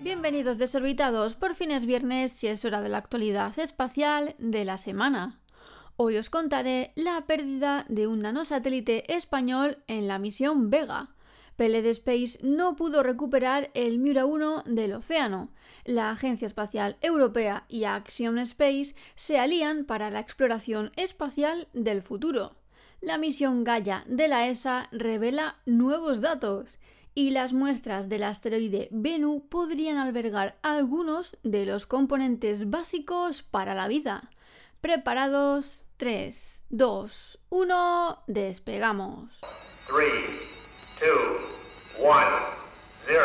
Bienvenidos desorbitados, por fin es viernes y es hora de la actualidad espacial de la semana. Hoy os contaré la pérdida de un nanosatélite español en la misión Vega. PLD Space no pudo recuperar el Miura 1 del océano. La Agencia Espacial Europea y Axiom Space se alían para la exploración espacial del futuro. La misión Gaia de la ESA revela nuevos datos y las muestras del asteroide Bennu podrían albergar algunos de los componentes básicos para la vida. Preparados, 3, 2, 1, despegamos. 3, 2, 1, 0.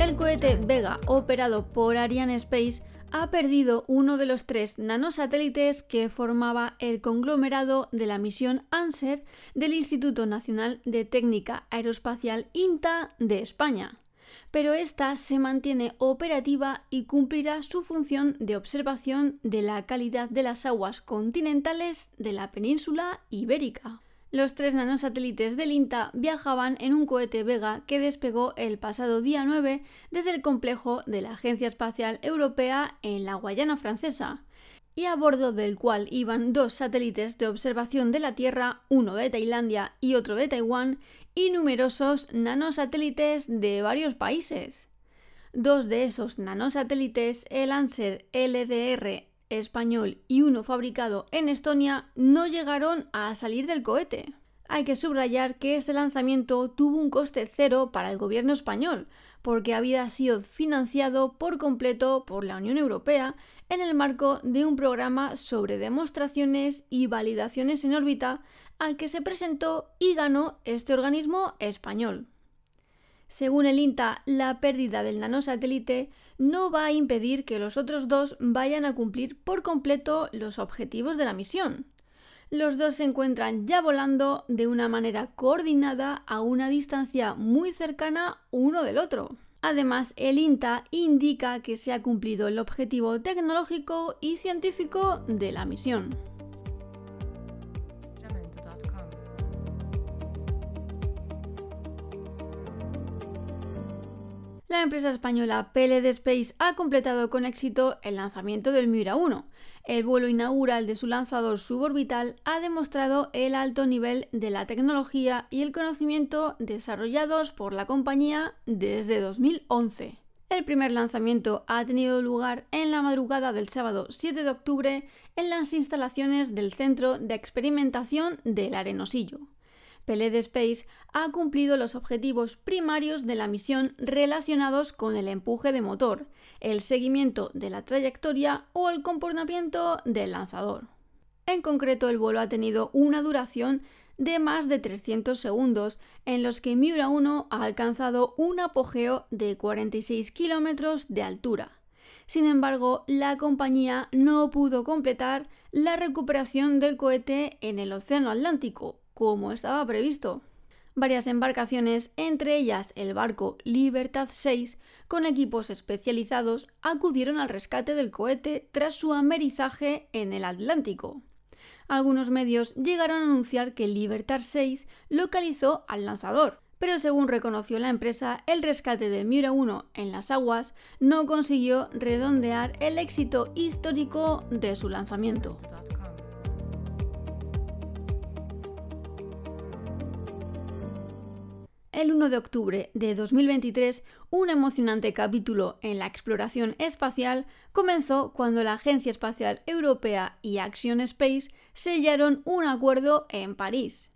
El cohete Vega, operado por Ariane Space, ha perdido uno de los tres nanosatélites que formaba el conglomerado de la misión ANSER del Instituto Nacional de Técnica Aeroespacial INTA de España. Pero esta se mantiene operativa y cumplirá su función de observación de la calidad de las aguas continentales de la península ibérica. Los tres nanosatélites del INTA viajaban en un cohete Vega que despegó el pasado día 9 desde el complejo de la Agencia Espacial Europea en la Guayana Francesa, y a bordo del cual iban dos satélites de observación de la Tierra, uno de Tailandia y otro de Taiwán, y numerosos nanosatélites de varios países. Dos de esos nanosatélites, el Anser LDR español y uno fabricado en Estonia no llegaron a salir del cohete. Hay que subrayar que este lanzamiento tuvo un coste cero para el gobierno español, porque había sido financiado por completo por la Unión Europea en el marco de un programa sobre demostraciones y validaciones en órbita al que se presentó y ganó este organismo español. Según el INTA, la pérdida del nanosatélite no va a impedir que los otros dos vayan a cumplir por completo los objetivos de la misión. Los dos se encuentran ya volando de una manera coordinada a una distancia muy cercana uno del otro. Además, el INTA indica que se ha cumplido el objetivo tecnológico y científico de la misión. La empresa española PLD Space ha completado con éxito el lanzamiento del Miura 1. El vuelo inaugural de su lanzador suborbital ha demostrado el alto nivel de la tecnología y el conocimiento desarrollados por la compañía desde 2011. El primer lanzamiento ha tenido lugar en la madrugada del sábado 7 de octubre en las instalaciones del Centro de Experimentación del Arenosillo. PLD Space ha cumplido los objetivos primarios de la misión relacionados con el empuje de motor, el seguimiento de la trayectoria o el comportamiento del lanzador. En concreto, el vuelo ha tenido una duración de más de 300 segundos, en los que Miura 1 ha alcanzado un apogeo de 46 kilómetros de altura. Sin embargo, la compañía no pudo completar la recuperación del cohete en el Océano Atlántico, como estaba previsto. Varias embarcaciones, entre ellas el barco Libertad 6, con equipos especializados, acudieron al rescate del cohete tras su amerizaje en el Atlántico. Algunos medios llegaron a anunciar que Libertad 6 localizó al lanzador, pero según reconoció la empresa, el rescate de Miura 1 en las aguas no consiguió redondear el éxito histórico de su lanzamiento. El 1 de octubre de 2023, un emocionante capítulo en la exploración espacial comenzó cuando la Agencia Espacial Europea y Action Space sellaron un acuerdo en París.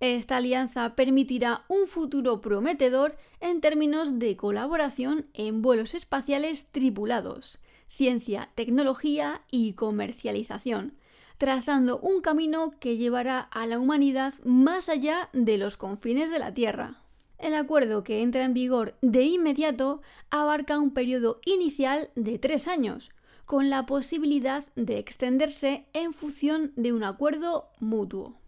Esta alianza permitirá un futuro prometedor en términos de colaboración en vuelos espaciales tripulados, ciencia, tecnología y comercialización, trazando un camino que llevará a la humanidad más allá de los confines de la Tierra. El acuerdo que entra en vigor de inmediato abarca un periodo inicial de tres años, con la posibilidad de extenderse en función de un acuerdo mutuo.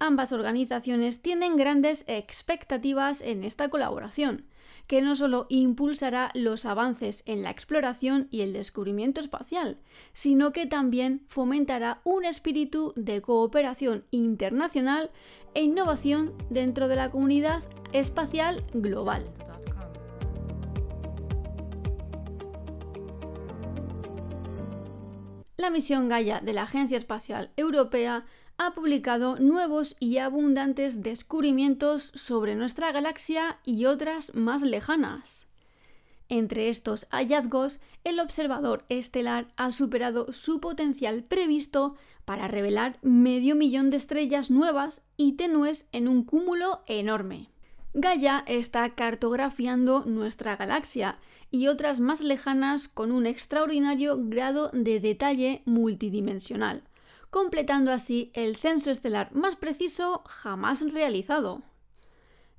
Ambas organizaciones tienen grandes expectativas en esta colaboración, que no solo impulsará los avances en la exploración y el descubrimiento espacial, sino que también fomentará un espíritu de cooperación internacional e innovación dentro de la comunidad espacial global. La misión Gaia de la Agencia Espacial Europea ha publicado nuevos y abundantes descubrimientos sobre nuestra galaxia y otras más lejanas. Entre estos hallazgos, el observador estelar ha superado su potencial previsto para revelar medio millón de estrellas nuevas y tenues en un cúmulo enorme. Gaia está cartografiando nuestra galaxia y otras más lejanas con un extraordinario grado de detalle multidimensional, completando así el censo estelar más preciso jamás realizado.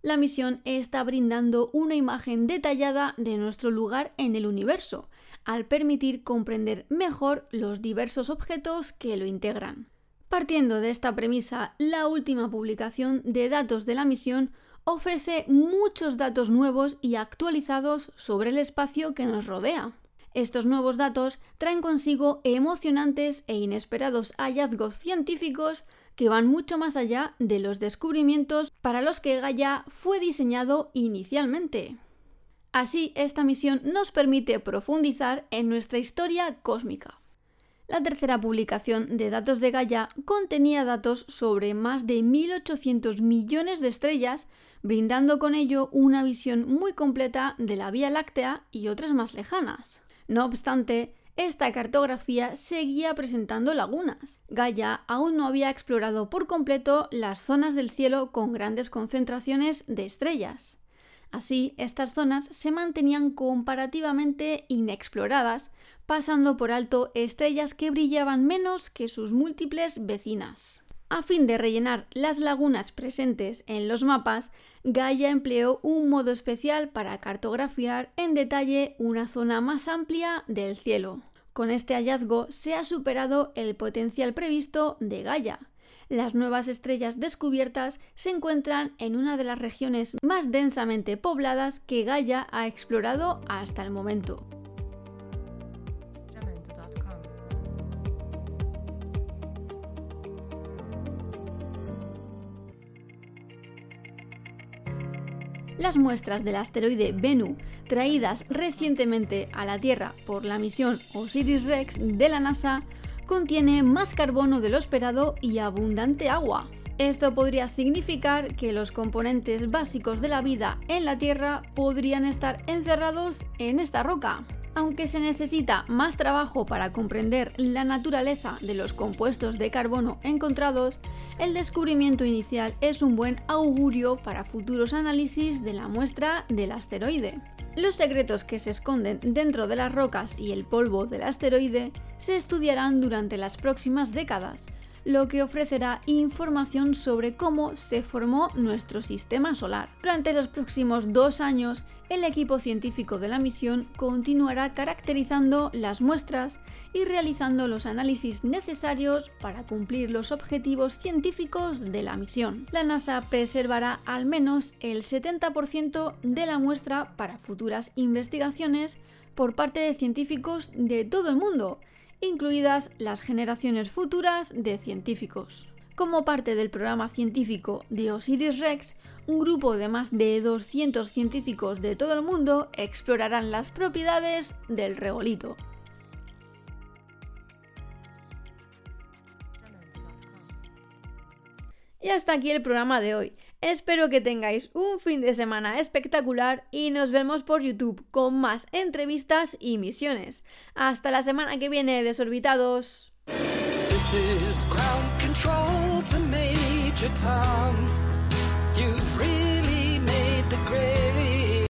La misión está brindando una imagen detallada de nuestro lugar en el universo, al permitir comprender mejor los diversos objetos que lo integran. Partiendo de esta premisa, la última publicación de datos de la misión ofrece muchos datos nuevos y actualizados sobre el espacio que nos rodea. Estos nuevos datos traen consigo emocionantes e inesperados hallazgos científicos que van mucho más allá de los descubrimientos para los que Gaia fue diseñado inicialmente. Así, esta misión nos permite profundizar en nuestra historia cósmica. La tercera publicación de datos de Gaia contenía datos sobre más de 1.800 millones de estrellas brindando con ello una visión muy completa de la Vía Láctea y otras más lejanas. No obstante, esta cartografía seguía presentando lagunas. Gaia aún no había explorado por completo las zonas del cielo con grandes concentraciones de estrellas. Así, estas zonas se mantenían comparativamente inexploradas, pasando por alto estrellas que brillaban menos que sus múltiples vecinas. A fin de rellenar las lagunas presentes en los mapas, Gaia empleó un modo especial para cartografiar en detalle una zona más amplia del cielo. Con este hallazgo se ha superado el potencial previsto de Gaia. Las nuevas estrellas descubiertas se encuentran en una de las regiones más densamente pobladas que Gaia ha explorado hasta el momento. Las muestras del asteroide Bennu, traídas recientemente a la Tierra por la misión OSIRIS-REx de la NASA, contiene más carbono de lo esperado y abundante agua. Esto podría significar que los componentes básicos de la vida en la Tierra podrían estar encerrados en esta roca. Aunque se necesita más trabajo para comprender la naturaleza de los compuestos de carbono encontrados, el descubrimiento inicial es un buen augurio para futuros análisis de la muestra del asteroide. Los secretos que se esconden dentro de las rocas y el polvo del asteroide se estudiarán durante las próximas décadas, lo que ofrecerá información sobre cómo se formó nuestro sistema solar. Durante los próximos dos años, el equipo científico de la misión continuará caracterizando las muestras y realizando los análisis necesarios para cumplir los objetivos científicos de la misión. La NASA preservará al menos el 70% de la muestra para futuras investigaciones por parte de científicos de todo el mundo, incluidas las generaciones futuras de científicos. Como parte del programa científico de Osiris Rex, un grupo de más de 200 científicos de todo el mundo explorarán las propiedades del regolito. Y hasta aquí el programa de hoy. Espero que tengáis un fin de semana espectacular y nos vemos por YouTube con más entrevistas y misiones. Hasta la semana que viene, desorbitados.